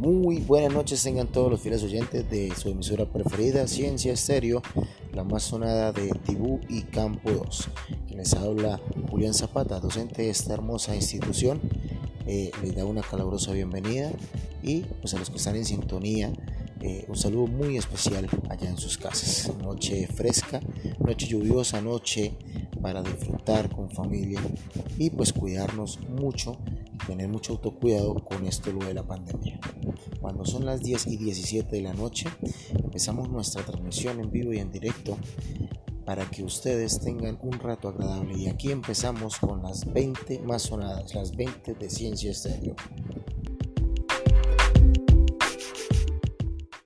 Muy buenas noches tengan todos los fieles oyentes de su emisora preferida, Ciencia Estéreo, la más sonada de Tibú y Campo 2. Quien les habla Julián Zapata, docente de esta hermosa institución, eh, les da una calurosa bienvenida y pues a los que están en sintonía, eh, un saludo muy especial allá en sus casas. Noche fresca, noche lluviosa, noche para disfrutar con familia y pues cuidarnos mucho tener mucho autocuidado con esto lo de la pandemia. Cuando son las 10 y 17 de la noche, empezamos nuestra transmisión en vivo y en directo para que ustedes tengan un rato agradable. Y aquí empezamos con las 20 más sonadas, las 20 de Ciencia Estéreo.